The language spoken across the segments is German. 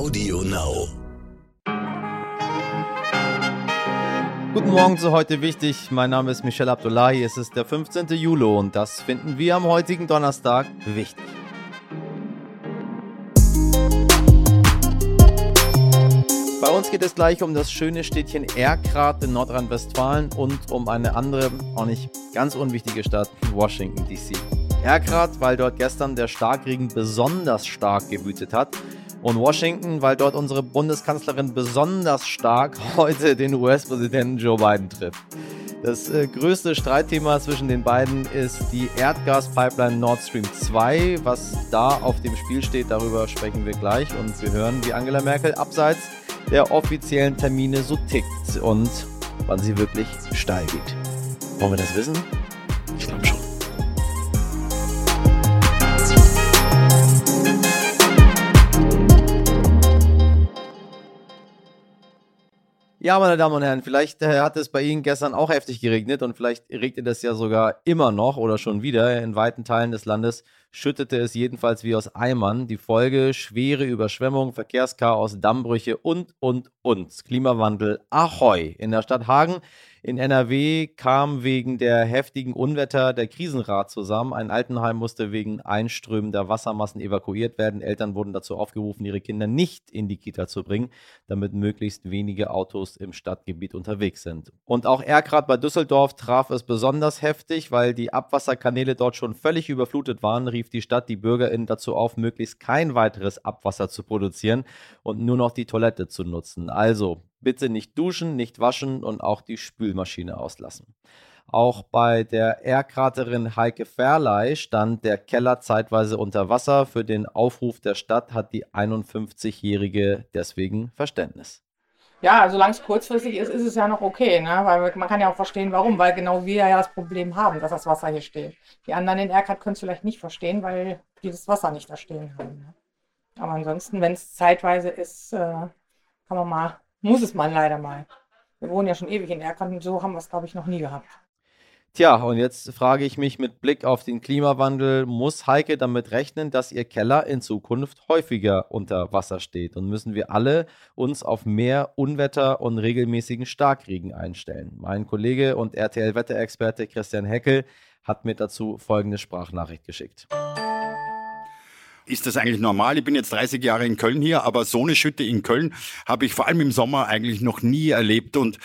Audio Now. Guten Morgen zu heute wichtig. Mein Name ist Michel Abdullahi. Es ist der 15. Juli und das finden wir am heutigen Donnerstag wichtig. Bei uns geht es gleich um das schöne Städtchen Erkrath in Nordrhein-Westfalen und um eine andere, auch nicht ganz unwichtige Stadt, Washington DC. Erkrath, weil dort gestern der Starkregen besonders stark gewütet hat und Washington, weil dort unsere Bundeskanzlerin besonders stark heute den US-Präsidenten Joe Biden trifft. Das äh, größte Streitthema zwischen den beiden ist die Erdgaspipeline Nord Stream 2. Was da auf dem Spiel steht, darüber sprechen wir gleich und wir hören, wie Angela Merkel abseits der offiziellen Termine so tickt und wann sie wirklich steil geht. Wollen wir das wissen? Ich glaube schon. Ja, meine Damen und Herren, vielleicht äh, hat es bei Ihnen gestern auch heftig geregnet und vielleicht regnet es ja sogar immer noch oder schon wieder. In weiten Teilen des Landes schüttete es jedenfalls wie aus Eimern. Die Folge schwere Überschwemmung, Verkehrschaos, Dammbrüche und, und, und. Klimawandel, ahoi. In der Stadt Hagen in NRW kam wegen der heftigen Unwetter der Krisenrat zusammen. Ein Altenheim musste wegen einströmender Wassermassen evakuiert werden. Eltern wurden dazu aufgerufen, ihre Kinder nicht in die Kita zu bringen, damit möglichst wenige Autos im Stadtgebiet unterwegs sind. Und auch Erkrath bei Düsseldorf traf es besonders heftig, weil die Abwasserkanäle dort schon völlig überflutet waren, rief die Stadt die BürgerInnen dazu auf, möglichst kein weiteres Abwasser zu produzieren und nur noch die Toilette zu nutzen. Also bitte nicht duschen, nicht waschen und auch die Spülmaschine auslassen. Auch bei der Erkraterin Heike Ferley stand der Keller zeitweise unter Wasser. Für den Aufruf der Stadt hat die 51-Jährige deswegen Verständnis. Ja, solange es kurzfristig ist, ist es ja noch okay, ne? weil man kann ja auch verstehen, warum, weil genau wir ja das Problem haben, dass das Wasser hier steht. Die anderen in Erkrath können es vielleicht nicht verstehen, weil die das Wasser nicht da stehen haben. Ne? Aber ansonsten, wenn es zeitweise ist, äh, kann man mal muss es man leider mal. Wir wohnen ja schon ewig in Erkrank und so haben wir es, glaube ich, noch nie gehabt. Tja, und jetzt frage ich mich mit Blick auf den Klimawandel, muss Heike damit rechnen, dass ihr Keller in Zukunft häufiger unter Wasser steht? Und müssen wir alle uns auf mehr Unwetter und regelmäßigen Starkregen einstellen? Mein Kollege und RTL-Wetterexperte Christian Heckel hat mir dazu folgende Sprachnachricht geschickt ist das eigentlich normal? Ich bin jetzt 30 Jahre in Köln hier, aber so eine Schütte in Köln habe ich vor allem im Sommer eigentlich noch nie erlebt und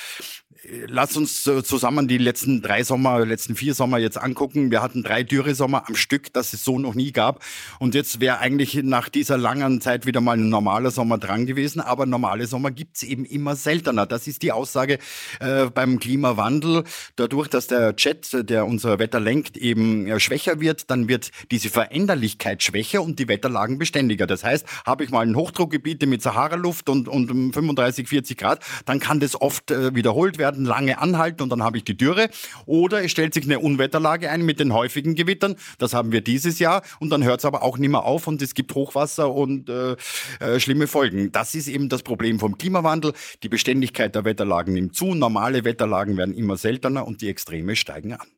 Lass uns zusammen die letzten drei Sommer, letzten vier Sommer jetzt angucken. Wir hatten drei Dürresommer am Stück, das es so noch nie gab. Und jetzt wäre eigentlich nach dieser langen Zeit wieder mal ein normaler Sommer dran gewesen. Aber normale Sommer gibt's eben immer seltener. Das ist die Aussage äh, beim Klimawandel. Dadurch, dass der Jet, der unser Wetter lenkt, eben äh, schwächer wird, dann wird diese Veränderlichkeit schwächer und die Wetterlagen beständiger. Das heißt, habe ich mal ein Hochdruckgebiet mit Sahara-Luft und, und 35, 40 Grad, dann kann das oft äh, wiederholt werden werden lange anhalten und dann habe ich die Dürre. Oder es stellt sich eine Unwetterlage ein mit den häufigen Gewittern. Das haben wir dieses Jahr und dann hört es aber auch nicht mehr auf und es gibt Hochwasser und äh, äh, schlimme Folgen. Das ist eben das Problem vom Klimawandel. Die Beständigkeit der Wetterlagen nimmt zu, normale Wetterlagen werden immer seltener und die Extreme steigen an.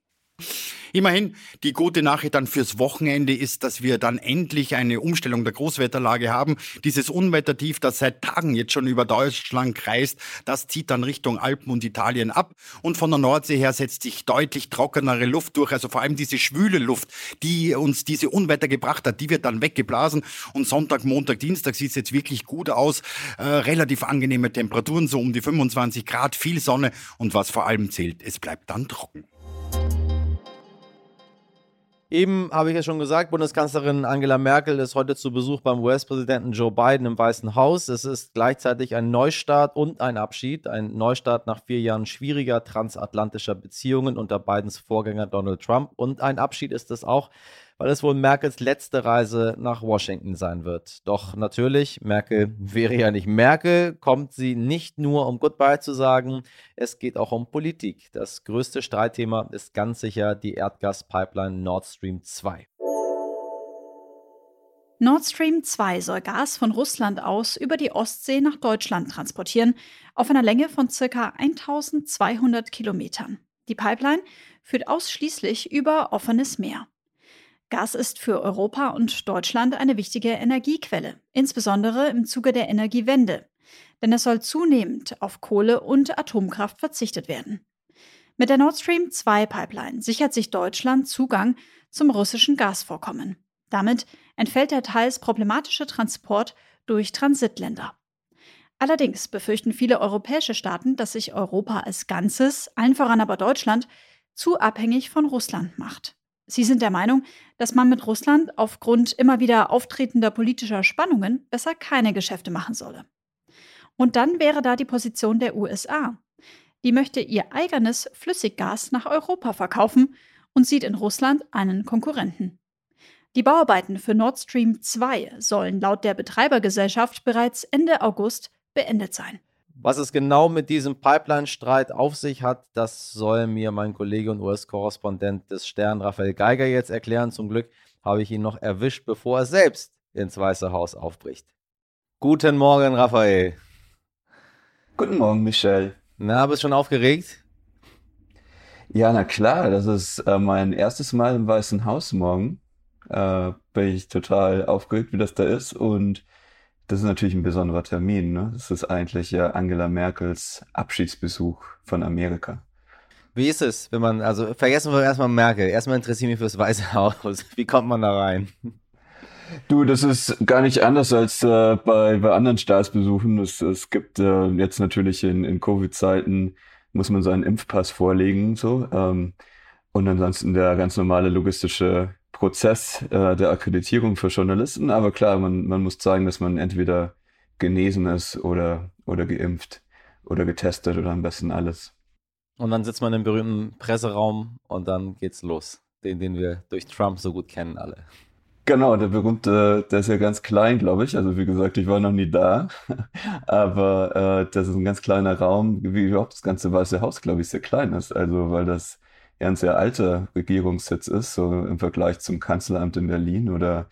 Immerhin, die gute Nachricht dann fürs Wochenende ist, dass wir dann endlich eine Umstellung der Großwetterlage haben. Dieses Unwettertief, das seit Tagen jetzt schon über Deutschland kreist, das zieht dann Richtung Alpen und Italien ab. Und von der Nordsee her setzt sich deutlich trockenere Luft durch. Also vor allem diese schwüle Luft, die uns diese Unwetter gebracht hat, die wird dann weggeblasen. Und Sonntag, Montag, Dienstag sieht es jetzt wirklich gut aus. Äh, relativ angenehme Temperaturen, so um die 25 Grad, viel Sonne. Und was vor allem zählt, es bleibt dann trocken. Eben habe ich ja schon gesagt, Bundeskanzlerin Angela Merkel ist heute zu Besuch beim US-Präsidenten Joe Biden im Weißen Haus. Es ist gleichzeitig ein Neustart und ein Abschied. Ein Neustart nach vier Jahren schwieriger transatlantischer Beziehungen unter Bidens Vorgänger Donald Trump. Und ein Abschied ist es auch, weil es wohl Merkels letzte Reise nach Washington sein wird. Doch natürlich, Merkel wäre ja nicht Merkel, kommt sie nicht nur um Goodbye zu sagen, es geht auch um Politik. Das größte Streitthema ist ganz sicher die Erdgaspipeline Nord Stream 2. Nord Stream 2 soll Gas von Russland aus über die Ostsee nach Deutschland transportieren, auf einer Länge von ca. 1200 Kilometern. Die Pipeline führt ausschließlich über offenes Meer. Gas ist für Europa und Deutschland eine wichtige Energiequelle, insbesondere im Zuge der Energiewende. Denn es soll zunehmend auf Kohle und Atomkraft verzichtet werden. Mit der Nord Stream 2 Pipeline sichert sich Deutschland Zugang zum russischen Gasvorkommen. Damit entfällt der teils problematische Transport durch Transitländer. Allerdings befürchten viele europäische Staaten, dass sich Europa als Ganzes, allen voran aber Deutschland, zu abhängig von Russland macht. Sie sind der Meinung, dass man mit Russland aufgrund immer wieder auftretender politischer Spannungen besser keine Geschäfte machen solle. Und dann wäre da die Position der USA. Die möchte ihr eigenes Flüssiggas nach Europa verkaufen und sieht in Russland einen Konkurrenten. Die Bauarbeiten für Nord Stream 2 sollen laut der Betreibergesellschaft bereits Ende August beendet sein. Was es genau mit diesem Pipeline-Streit auf sich hat, das soll mir mein Kollege und US-Korrespondent des Stern Raphael Geiger jetzt erklären. Zum Glück habe ich ihn noch erwischt, bevor er selbst ins Weiße Haus aufbricht. Guten Morgen, Raphael. Guten Morgen, Michelle. Na, bist du schon aufgeregt? Ja, na klar, das ist äh, mein erstes Mal im Weißen Haus morgen. Äh, bin ich total aufgeregt, wie das da ist. Und das ist natürlich ein besonderer Termin. Ne? Das ist eigentlich ja Angela Merkels Abschiedsbesuch von Amerika. Wie ist es, wenn man, also vergessen wir erstmal Merkel. Erstmal interessiert mich fürs Weiße Haus. Wie kommt man da rein? Du, das ist gar nicht anders als äh, bei, bei anderen Staatsbesuchen. Es, es gibt äh, jetzt natürlich in, in Covid-Zeiten muss man seinen Impfpass vorlegen, so. Ähm, und ansonsten der ganz normale logistische Prozess äh, der Akkreditierung für Journalisten. Aber klar, man, man muss zeigen, dass man entweder genesen ist oder, oder geimpft oder getestet oder am besten alles. Und dann sitzt man im berühmten Presseraum und dann geht's los. Den, den wir durch Trump so gut kennen alle. Genau, der berühmte, der ist ja ganz klein, glaube ich. Also wie gesagt, ich war noch nie da. Aber äh, das ist ein ganz kleiner Raum, wie überhaupt das ganze Weiße Haus, glaube ich, sehr klein ist. Also weil das ja ein sehr alter Regierungssitz ist, so im Vergleich zum Kanzleramt in Berlin oder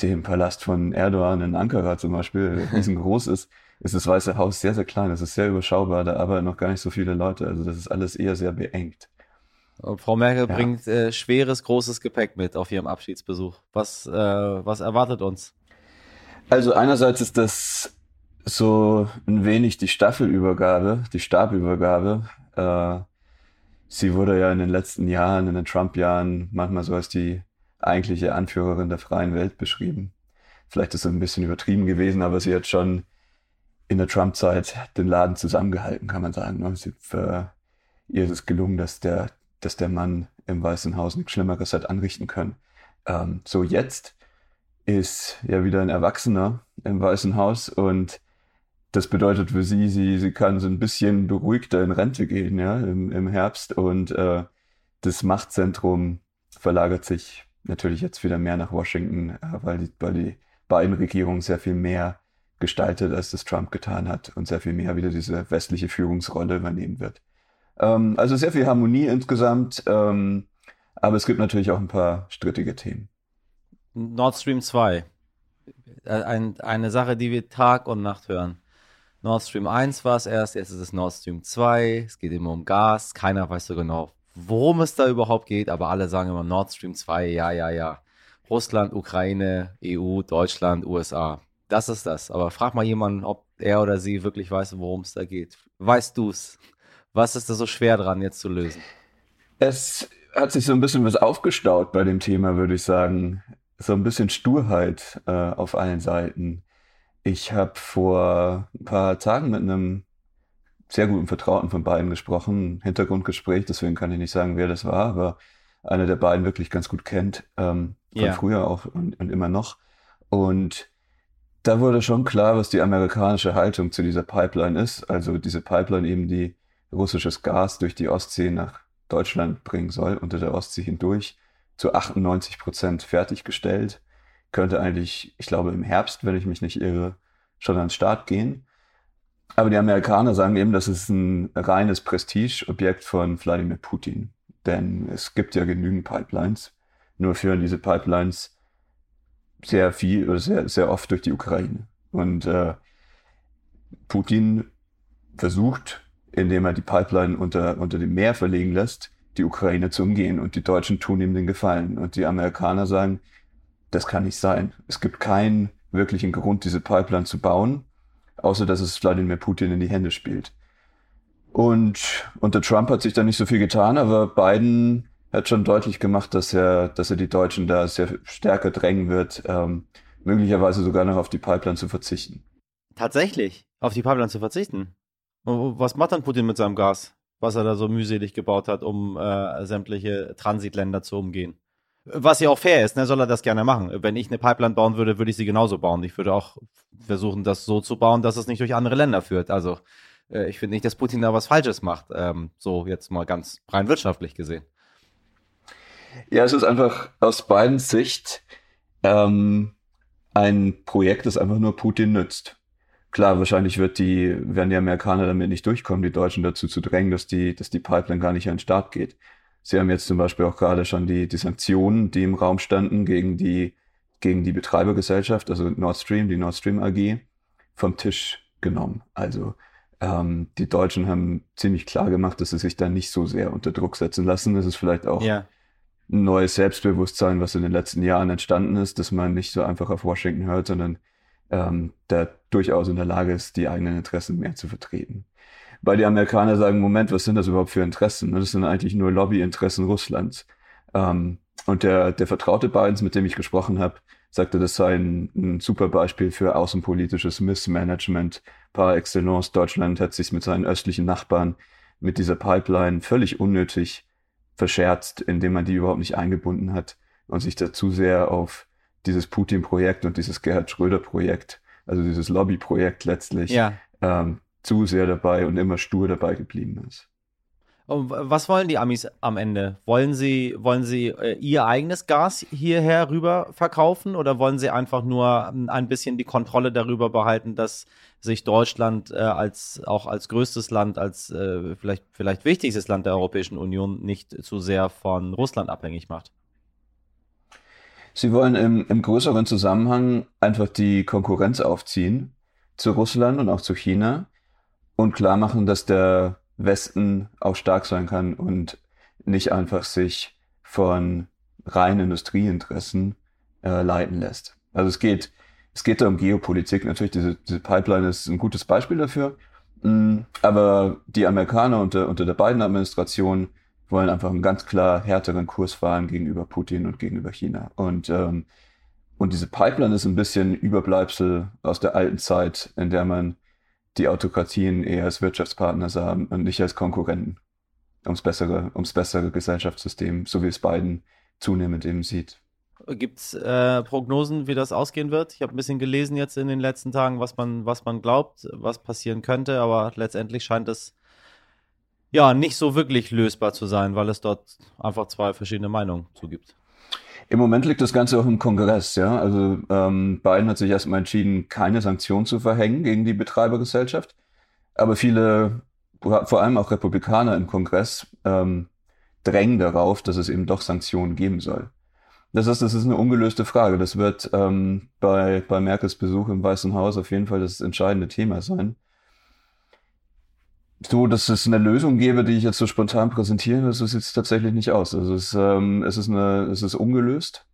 dem Palast von Erdogan in Ankara zum Beispiel, riesengroß ist, ist das Weiße Haus sehr, sehr klein. Es ist sehr überschaubar, da arbeiten noch gar nicht so viele Leute. Also das ist alles eher sehr beengt. Frau Merkel ja. bringt äh, schweres, großes Gepäck mit auf ihrem Abschiedsbesuch. Was, äh, was erwartet uns? Also einerseits ist das so ein wenig die Staffelübergabe, die Stabübergabe. Äh, sie wurde ja in den letzten Jahren, in den Trump-Jahren, manchmal so als die eigentliche Anführerin der freien Welt beschrieben. Vielleicht ist es ein bisschen übertrieben gewesen, aber sie hat schon in der Trump-Zeit den Laden zusammengehalten, kann man sagen. Ne? Sie, für, ihr ist es gelungen, dass der dass der Mann im Weißen Haus nichts Schlimmeres hat anrichten können. Ähm, so jetzt ist ja wieder ein Erwachsener im Weißen Haus und das bedeutet für sie, sie, sie kann so ein bisschen beruhigter in Rente gehen, ja, im, im Herbst und äh, das Machtzentrum verlagert sich natürlich jetzt wieder mehr nach Washington, äh, weil, die, weil die beiden Regierungen sehr viel mehr gestaltet, als das Trump getan hat und sehr viel mehr wieder diese westliche Führungsrolle übernehmen wird. Ähm, also sehr viel Harmonie insgesamt, ähm, aber es gibt natürlich auch ein paar strittige Themen. Nord Stream 2. Äh, ein, eine Sache, die wir Tag und Nacht hören. Nord Stream 1 war es erst, jetzt ist es Nord Stream 2. Es geht immer um Gas. Keiner weiß so genau, worum es da überhaupt geht, aber alle sagen immer Nord Stream 2, ja, ja, ja. Russland, Ukraine, EU, Deutschland, USA. Das ist das. Aber frag mal jemanden, ob er oder sie wirklich weiß, worum es da geht. Weißt du's? Was ist da so schwer dran, jetzt zu lösen? Es hat sich so ein bisschen was aufgestaut bei dem Thema, würde ich sagen. So ein bisschen Sturheit äh, auf allen Seiten. Ich habe vor ein paar Tagen mit einem sehr guten Vertrauten von beiden gesprochen, Hintergrundgespräch, deswegen kann ich nicht sagen, wer das war, aber einer der beiden wirklich ganz gut kennt, ähm, von ja. früher auch und, und immer noch. Und da wurde schon klar, was die amerikanische Haltung zu dieser Pipeline ist. Also diese Pipeline eben, die russisches Gas durch die Ostsee nach Deutschland bringen soll, unter der Ostsee hindurch, zu 98 Prozent fertiggestellt. Könnte eigentlich, ich glaube, im Herbst, wenn ich mich nicht irre, schon an den Start gehen. Aber die Amerikaner sagen eben, das ist ein reines Prestigeobjekt von Wladimir Putin. Denn es gibt ja genügend Pipelines. Nur führen diese Pipelines sehr viel oder sehr, sehr oft durch die Ukraine. Und äh, Putin versucht indem er die Pipeline unter, unter dem Meer verlegen lässt, die Ukraine zu umgehen. Und die Deutschen tun ihm den Gefallen. Und die Amerikaner sagen, das kann nicht sein. Es gibt keinen wirklichen Grund, diese Pipeline zu bauen, außer dass es Wladimir Putin in die Hände spielt. Und unter Trump hat sich da nicht so viel getan, aber Biden hat schon deutlich gemacht, dass er, dass er die Deutschen da sehr stärker drängen wird, ähm, möglicherweise sogar noch auf die Pipeline zu verzichten. Tatsächlich, auf die Pipeline zu verzichten. Was macht dann Putin mit seinem Gas, was er da so mühselig gebaut hat, um äh, sämtliche Transitländer zu umgehen? Was ja auch fair ist, ne, soll er das gerne machen. Wenn ich eine Pipeline bauen würde, würde ich sie genauso bauen. Ich würde auch versuchen, das so zu bauen, dass es nicht durch andere Länder führt. Also äh, ich finde nicht, dass Putin da was Falsches macht. Ähm, so jetzt mal ganz rein wirtschaftlich gesehen. Ja, es ist einfach aus beiden Sicht ähm, ein Projekt, das einfach nur Putin nützt. Klar, wahrscheinlich wird die, werden die Amerikaner damit nicht durchkommen, die Deutschen dazu zu drängen, dass die, dass die Pipeline gar nicht an den Start geht. Sie haben jetzt zum Beispiel auch gerade schon die, die Sanktionen, die im Raum standen gegen die, gegen die Betreibergesellschaft, also Nord Stream, die Nord Stream AG, vom Tisch genommen. Also ähm, die Deutschen haben ziemlich klar gemacht, dass sie sich da nicht so sehr unter Druck setzen lassen. Das ist vielleicht auch ja ein neues Selbstbewusstsein, was in den letzten Jahren entstanden ist, dass man nicht so einfach auf Washington hört, sondern ähm, da durchaus in der Lage ist, die eigenen Interessen mehr zu vertreten. Weil die Amerikaner sagen, Moment, was sind das überhaupt für Interessen? Das sind eigentlich nur Lobbyinteressen Russlands. Ähm, und der, der Vertraute Bidens, mit dem ich gesprochen habe, sagte, das sei ein, ein super Beispiel für außenpolitisches Missmanagement par excellence. Deutschland hat sich mit seinen östlichen Nachbarn mit dieser Pipeline völlig unnötig verscherzt, indem man die überhaupt nicht eingebunden hat und sich da zu sehr auf dieses Putin-Projekt und dieses Gerhard Schröder-Projekt, also dieses Lobby-Projekt letztlich, ja. ähm, zu sehr dabei und immer stur dabei geblieben ist. Und was wollen die Amis am Ende? Wollen sie, wollen sie äh, ihr eigenes Gas hierher rüber verkaufen oder wollen sie einfach nur ähm, ein bisschen die Kontrolle darüber behalten, dass sich Deutschland äh, als auch als größtes Land, als äh, vielleicht, vielleicht wichtigstes Land der Europäischen Union nicht zu sehr von Russland abhängig macht? Sie wollen im, im größeren Zusammenhang einfach die Konkurrenz aufziehen zu Russland und auch zu China und klar machen, dass der Westen auch stark sein kann und nicht einfach sich von reinen Industrieinteressen äh, leiten lässt. Also es geht, es geht da um Geopolitik. Natürlich, diese, diese Pipeline ist ein gutes Beispiel dafür. Mm, aber die Amerikaner unter, unter der beiden Administration wollen einfach einen ganz klar härteren Kurs fahren gegenüber Putin und gegenüber China. Und, ähm, und diese Pipeline ist ein bisschen Überbleibsel aus der alten Zeit, in der man die Autokratien eher als Wirtschaftspartner sahen und nicht als Konkurrenten. Ums bessere, ums bessere Gesellschaftssystem, so wie es beiden zunehmend eben sieht. Gibt es äh, Prognosen, wie das ausgehen wird? Ich habe ein bisschen gelesen jetzt in den letzten Tagen, was man, was man glaubt, was passieren könnte, aber letztendlich scheint es ja nicht so wirklich lösbar zu sein, weil es dort einfach zwei verschiedene Meinungen zugibt. Im Moment liegt das Ganze auch im Kongress, ja. Also ähm, Biden hat sich erstmal entschieden, keine Sanktionen zu verhängen gegen die Betreibergesellschaft. Aber viele, vor allem auch Republikaner im Kongress, ähm, drängen darauf, dass es eben doch Sanktionen geben soll. Das ist, das ist eine ungelöste Frage. Das wird ähm, bei, bei Merkels Besuch im Weißen Haus auf jeden Fall das entscheidende Thema sein so, dass es eine Lösung gäbe, die ich jetzt so spontan präsentieren, das sieht tatsächlich nicht aus. Also es, ähm, es, ist eine, es ist ungelöst.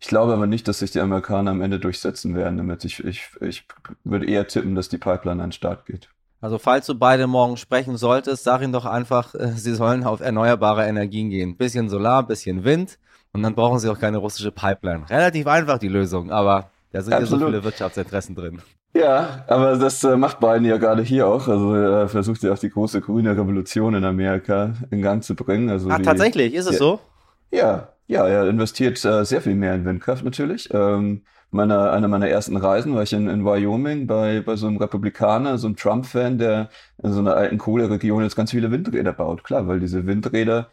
Ich glaube aber nicht, dass sich die Amerikaner am Ende durchsetzen werden damit. Ich, ich, ich würde eher tippen, dass die Pipeline an den Start geht. Also falls du beide morgen sprechen solltest, sag ihnen doch einfach, äh, sie sollen auf erneuerbare Energien gehen. Bisschen Solar, bisschen Wind und dann brauchen sie auch keine russische Pipeline. Relativ einfach die Lösung, aber da sind ja so viele Wirtschaftsinteressen drin. Ja, aber das äh, macht Biden ja gerade hier auch. Also er versucht ja auch die große grüne Revolution in Amerika in Gang zu bringen. Also ah, die, tatsächlich, ist es ja, so? Ja, ja, er investiert äh, sehr viel mehr in Windkraft natürlich. Ähm, meiner, einer meiner ersten Reisen war ich in, in Wyoming bei, bei so einem Republikaner, so einem Trump-Fan, der in so einer alten Kohleregion jetzt ganz viele Windräder baut. Klar, weil diese Windräder,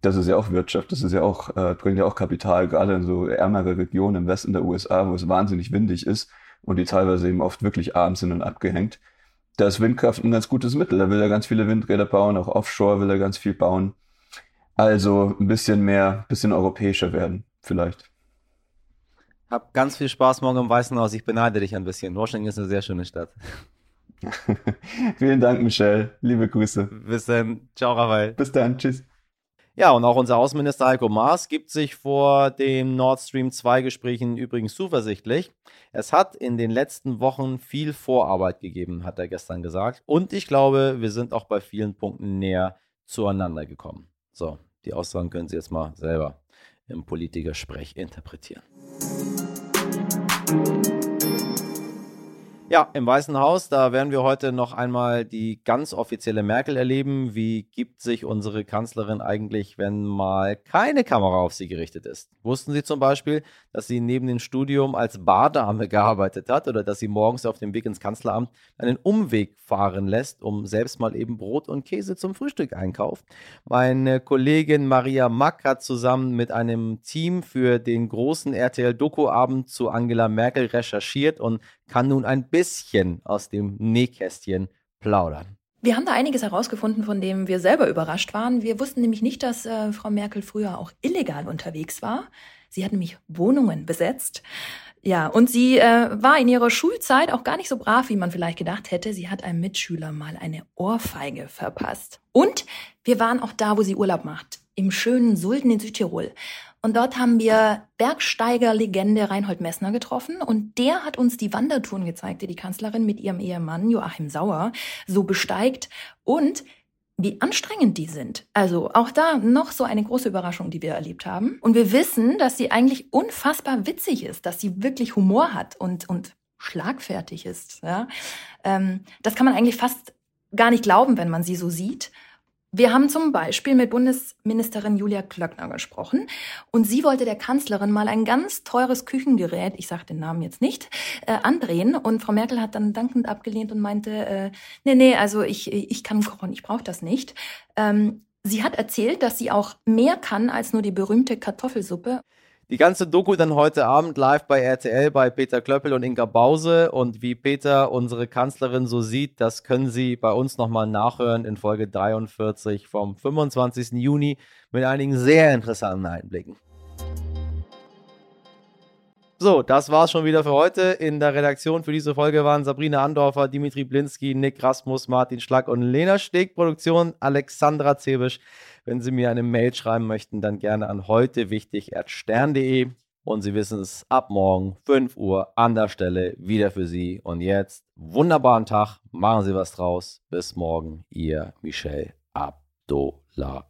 das ist ja auch Wirtschaft, das ist ja auch, äh, bringt ja auch Kapital, gerade in so ärmere Regionen im Westen der USA, wo es wahnsinnig windig ist und die teilweise eben oft wirklich abends sind und abgehängt. Da ist Windkraft ein ganz gutes Mittel. Da will er ganz viele Windräder bauen, auch offshore will er ganz viel bauen. Also ein bisschen mehr, bisschen europäischer werden, vielleicht. Hab ganz viel Spaß morgen im Weißen Haus. Ich beneide dich ein bisschen. Washington ist eine sehr schöne Stadt. Vielen Dank, Michelle. Liebe Grüße. Bis dann. Ciao, Raphael. Bis dann. Tschüss. Ja, und auch unser Außenminister Heiko Maas gibt sich vor den Nord Stream 2 Gesprächen übrigens zuversichtlich. Es hat in den letzten Wochen viel Vorarbeit gegeben, hat er gestern gesagt. Und ich glaube, wir sind auch bei vielen Punkten näher zueinander gekommen. So, die Aussagen können Sie jetzt mal selber im Politikersprech interpretieren. Ja, im Weißen Haus, da werden wir heute noch einmal die ganz offizielle Merkel erleben. Wie gibt sich unsere Kanzlerin eigentlich, wenn mal keine Kamera auf sie gerichtet ist? Wussten Sie zum Beispiel, dass sie neben dem Studium als Bardame gearbeitet hat oder dass sie morgens auf dem Weg ins Kanzleramt einen Umweg fahren lässt, um selbst mal eben Brot und Käse zum Frühstück einkauft? Meine Kollegin Maria Mack hat zusammen mit einem Team für den großen RTL-Doku-Abend zu Angela Merkel recherchiert und kann nun ein bisschen aus dem Nähkästchen plaudern. Wir haben da einiges herausgefunden, von dem wir selber überrascht waren. Wir wussten nämlich nicht, dass äh, Frau Merkel früher auch illegal unterwegs war. Sie hat nämlich Wohnungen besetzt. Ja, und sie äh, war in ihrer Schulzeit auch gar nicht so brav, wie man vielleicht gedacht hätte. Sie hat einem Mitschüler mal eine Ohrfeige verpasst. Und wir waren auch da, wo sie Urlaub macht, im schönen Sulden in Südtirol. Und dort haben wir Bergsteiger-Legende Reinhold Messner getroffen und der hat uns die Wandertouren gezeigt, die die Kanzlerin mit ihrem Ehemann Joachim Sauer so besteigt und wie anstrengend die sind. Also auch da noch so eine große Überraschung, die wir erlebt haben. Und wir wissen, dass sie eigentlich unfassbar witzig ist, dass sie wirklich Humor hat und, und schlagfertig ist. Ja? Ähm, das kann man eigentlich fast gar nicht glauben, wenn man sie so sieht. Wir haben zum Beispiel mit Bundesministerin Julia Klöckner gesprochen und sie wollte der Kanzlerin mal ein ganz teures Küchengerät, ich sage den Namen jetzt nicht, äh, andrehen und Frau Merkel hat dann dankend abgelehnt und meinte, äh, nee, nee, also ich, ich kann kochen, ich brauche das nicht. Ähm, sie hat erzählt, dass sie auch mehr kann als nur die berühmte Kartoffelsuppe. Die ganze Doku dann heute Abend live bei RTL bei Peter Klöppel und Inga Bause. Und wie Peter unsere Kanzlerin so sieht, das können Sie bei uns nochmal nachhören in Folge 43 vom 25. Juni mit einigen sehr interessanten Einblicken. So, das war's schon wieder für heute. In der Redaktion für diese Folge waren Sabrina Andorfer, Dimitri Blinski, Nick Rasmus, Martin Schlag und Lena Steg. Produktion Alexandra Zebisch. Wenn Sie mir eine Mail schreiben möchten, dann gerne an heute. Und Sie wissen es, ab morgen 5 Uhr an der Stelle wieder für Sie. Und jetzt wunderbaren Tag, machen Sie was draus. Bis morgen, Ihr Michel Abdullahi.